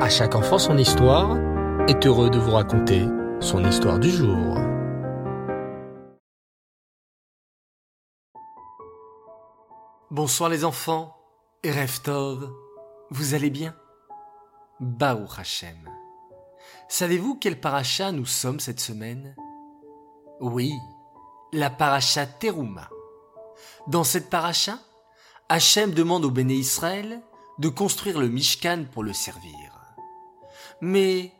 À chaque enfant son histoire est heureux de vous raconter son histoire du jour. Bonsoir les enfants, et vous allez bien? Baou Hachem. Savez-vous quel paracha nous sommes cette semaine? Oui, la paracha Teruma. Dans cette paracha, Hachem demande au béné Israël de construire le Mishkan pour le servir. Mais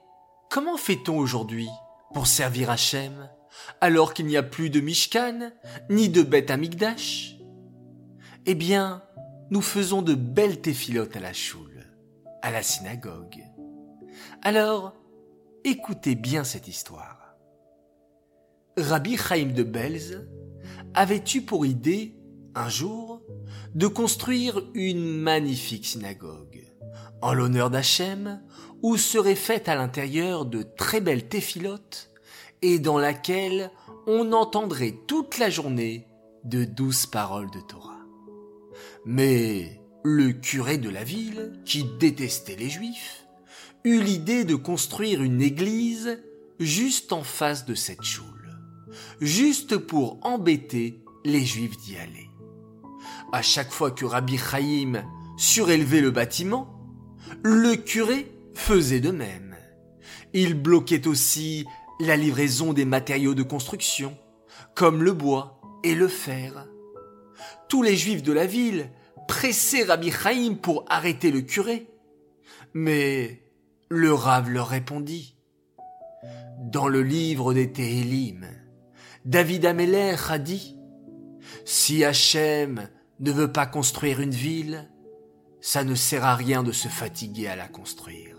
comment fait-on aujourd'hui pour servir Hachem alors qu'il n'y a plus de Mishkan ni de Beth Amikdash? Eh bien, nous faisons de belles téphilotes à la choule, à la synagogue. Alors, écoutez bien cette histoire. Rabbi Chaim de Belz avait eu pour idée, un jour, de construire une magnifique synagogue, en l'honneur d'Hachem, où seraient faites à l'intérieur de très belles téphilotes, et dans laquelle on entendrait toute la journée de douces paroles de Torah. Mais le curé de la ville, qui détestait les juifs, eut l'idée de construire une église juste en face de cette choule, juste pour embêter les juifs d'y aller. À chaque fois que Rabbi Chaim surélevait le bâtiment, le curé faisait de même. Il bloquait aussi la livraison des matériaux de construction, comme le bois et le fer. Tous les juifs de la ville pressaient Rabbi Chaim pour arrêter le curé. Mais le Rav leur répondit. Dans le livre des Téhélim, David Ameller a dit Si Hachem ne veut pas construire une ville, ça ne sert à rien de se fatiguer à la construire.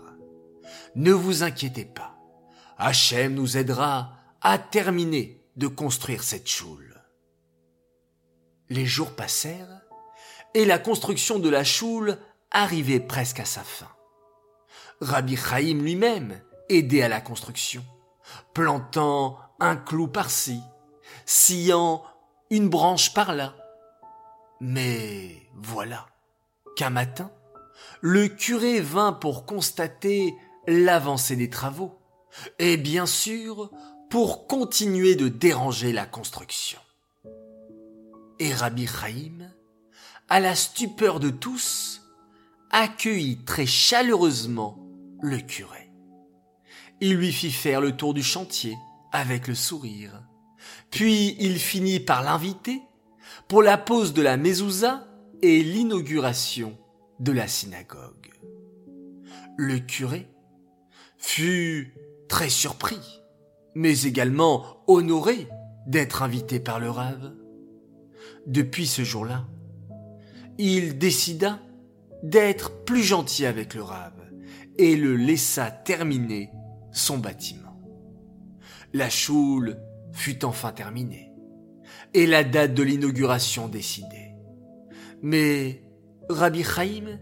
Ne vous inquiétez pas, Hachem nous aidera à terminer de construire cette choule. Les jours passèrent et la construction de la choule arrivait presque à sa fin. Rabbi Chaim lui-même aidait à la construction, plantant un clou par-ci, sciant une branche par-là. Mais voilà qu'un matin, le curé vint pour constater l'avancée des travaux, et bien sûr pour continuer de déranger la construction. Et Rabbi Chaim, à la stupeur de tous, accueillit très chaleureusement le curé. Il lui fit faire le tour du chantier avec le sourire. Puis il finit par l'inviter pour la pose de la mezouza et l'inauguration de la synagogue. Le curé fut très surpris, mais également honoré d'être invité par le rave. Depuis ce jour-là, il décida d'être plus gentil avec le rave et le laissa terminer son bâtiment. La choule fut enfin terminée et la date de l'inauguration décidée. Mais Rabbi Chaim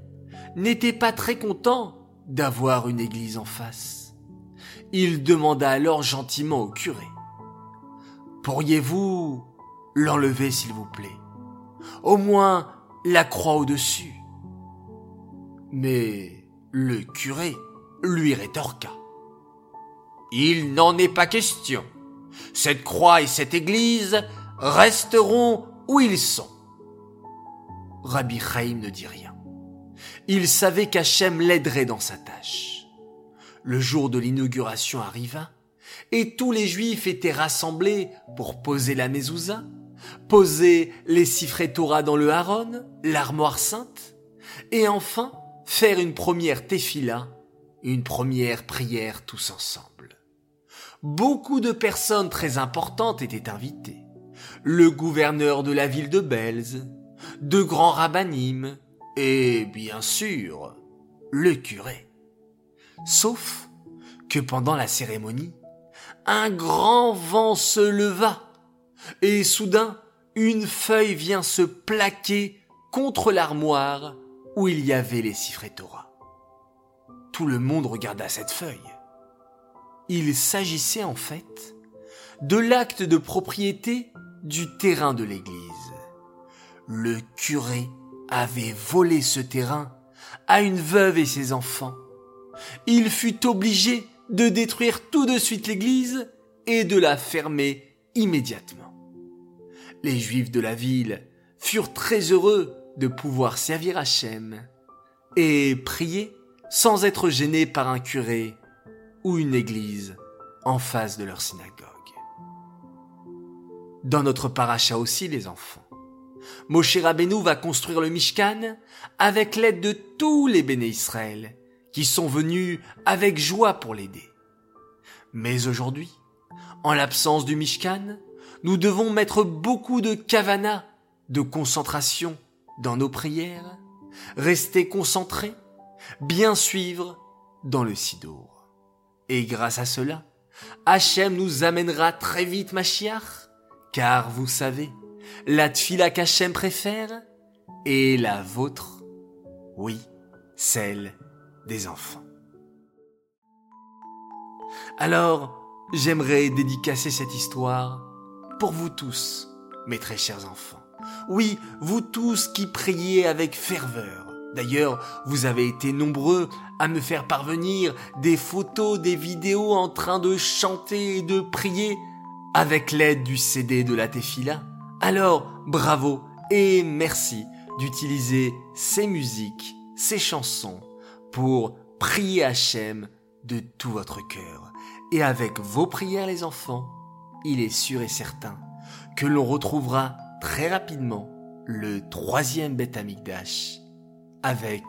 n'était pas très content d'avoir une église en face. Il demanda alors gentiment au curé. Pourriez-vous l'enlever s'il vous plaît? Au moins la croix au-dessus. Mais le curé lui rétorqua. Il n'en est pas question. Cette croix et cette église resteront où ils sont. Rabbi Chaim ne dit rien. Il savait qu'Hachem l'aiderait dans sa tâche. Le jour de l'inauguration arriva, et tous les Juifs étaient rassemblés pour poser la mezouza, poser les siffrets Torah dans le haron, l'armoire sainte, et enfin faire une première tefila, une première prière tous ensemble. Beaucoup de personnes très importantes étaient invitées. Le gouverneur de la ville de Belz, de grands rabbinim, et bien sûr, le curé. Sauf que pendant la cérémonie, un grand vent se leva, et soudain, une feuille vient se plaquer contre l'armoire où il y avait les siffrets Torah. Tout le monde regarda cette feuille. Il s'agissait en fait de l'acte de propriété du terrain de l'église. Le curé avait volé ce terrain à une veuve et ses enfants. il fut obligé de détruire tout de suite l'église et de la fermer immédiatement. Les juifs de la ville furent très heureux de pouvoir servir Hachem et prier sans être gênés par un curé ou une église en face de leur synagogue. Dans notre paracha aussi, les enfants, Moshe Rabbeinu va construire le Mishkan avec l'aide de tous les béné Israël qui sont venus avec joie pour l'aider. Mais aujourd'hui, en l'absence du Mishkan, nous devons mettre beaucoup de kavana, de concentration dans nos prières, rester concentrés, bien suivre dans le Sidour. Et grâce à cela, Hachem nous amènera très vite Mashiach, car vous savez, la tfila qu'Hachem préfère est la vôtre, oui, celle des enfants. Alors, j'aimerais dédicacer cette histoire pour vous tous, mes très chers enfants. Oui, vous tous qui priez avec ferveur. D'ailleurs, vous avez été nombreux à me faire parvenir des photos, des vidéos en train de chanter et de prier avec l'aide du CD de la Tefila. Alors, bravo et merci d'utiliser ces musiques, ces chansons pour prier Hachem de tout votre cœur. Et avec vos prières les enfants, il est sûr et certain que l'on retrouvera très rapidement le troisième Beth Amikdash avec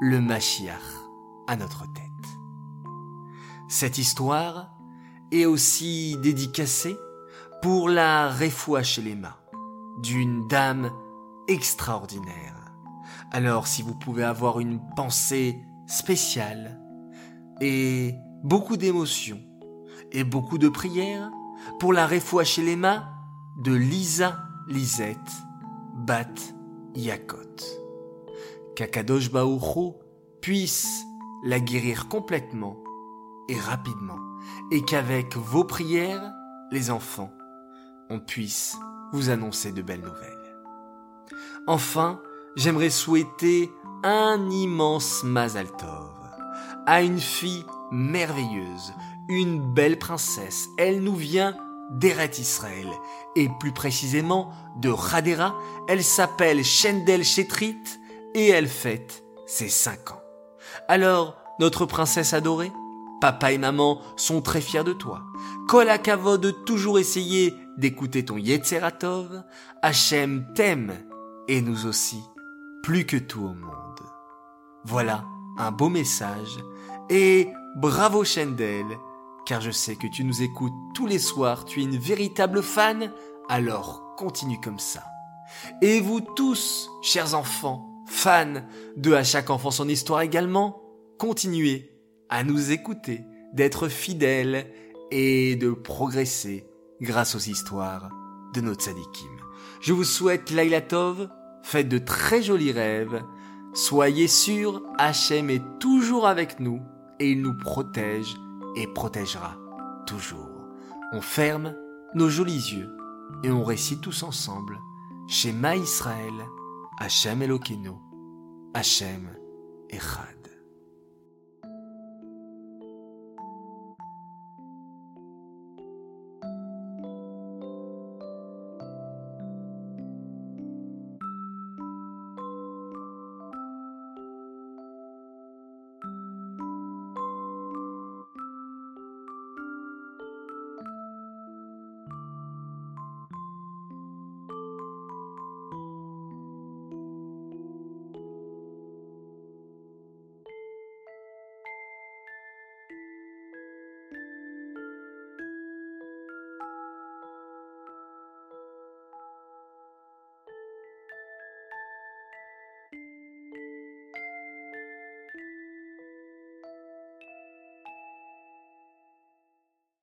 le Mashiach à notre tête. Cette histoire est aussi dédicacée pour la Refoua Shelema d'une dame extraordinaire. Alors si vous pouvez avoir une pensée spéciale et beaucoup d'émotions et beaucoup de prières pour la Refoua Shelema de Lisa Lisette Bat Yakot. Qu'Akadosh Baouro puisse la guérir complètement et rapidement, et qu'avec vos prières, les enfants, on puisse vous annoncer de belles nouvelles. Enfin, j'aimerais souhaiter un immense Mazal Tov à une fille merveilleuse, une belle princesse. Elle nous vient d'Eret Israël, et plus précisément de Radera. Elle s'appelle Shendel Shetrit, et elle fête ses cinq ans. Alors, notre princesse adorée, papa et maman sont très fiers de toi. Kol de toujours essayer d'écouter ton Yetzeratov. Hachem t'aime, et nous aussi, plus que tout au monde. Voilà un beau message, et bravo Shendel, car je sais que tu nous écoutes tous les soirs, tu es une véritable fan, alors continue comme ça. Et vous tous, chers enfants, fans de À chaque enfant son histoire également, continuez à nous écouter, d'être fidèles et de progresser grâce aux histoires de nos tzadikim. Je vous souhaite Lailatov, faites de très jolis rêves, soyez sûrs, Hachem est toujours avec nous et il nous protège et protégera toujours. On ferme nos jolis yeux et on récite tous ensemble Shema Israël, Hachem Elokeinu, Hachem Echad.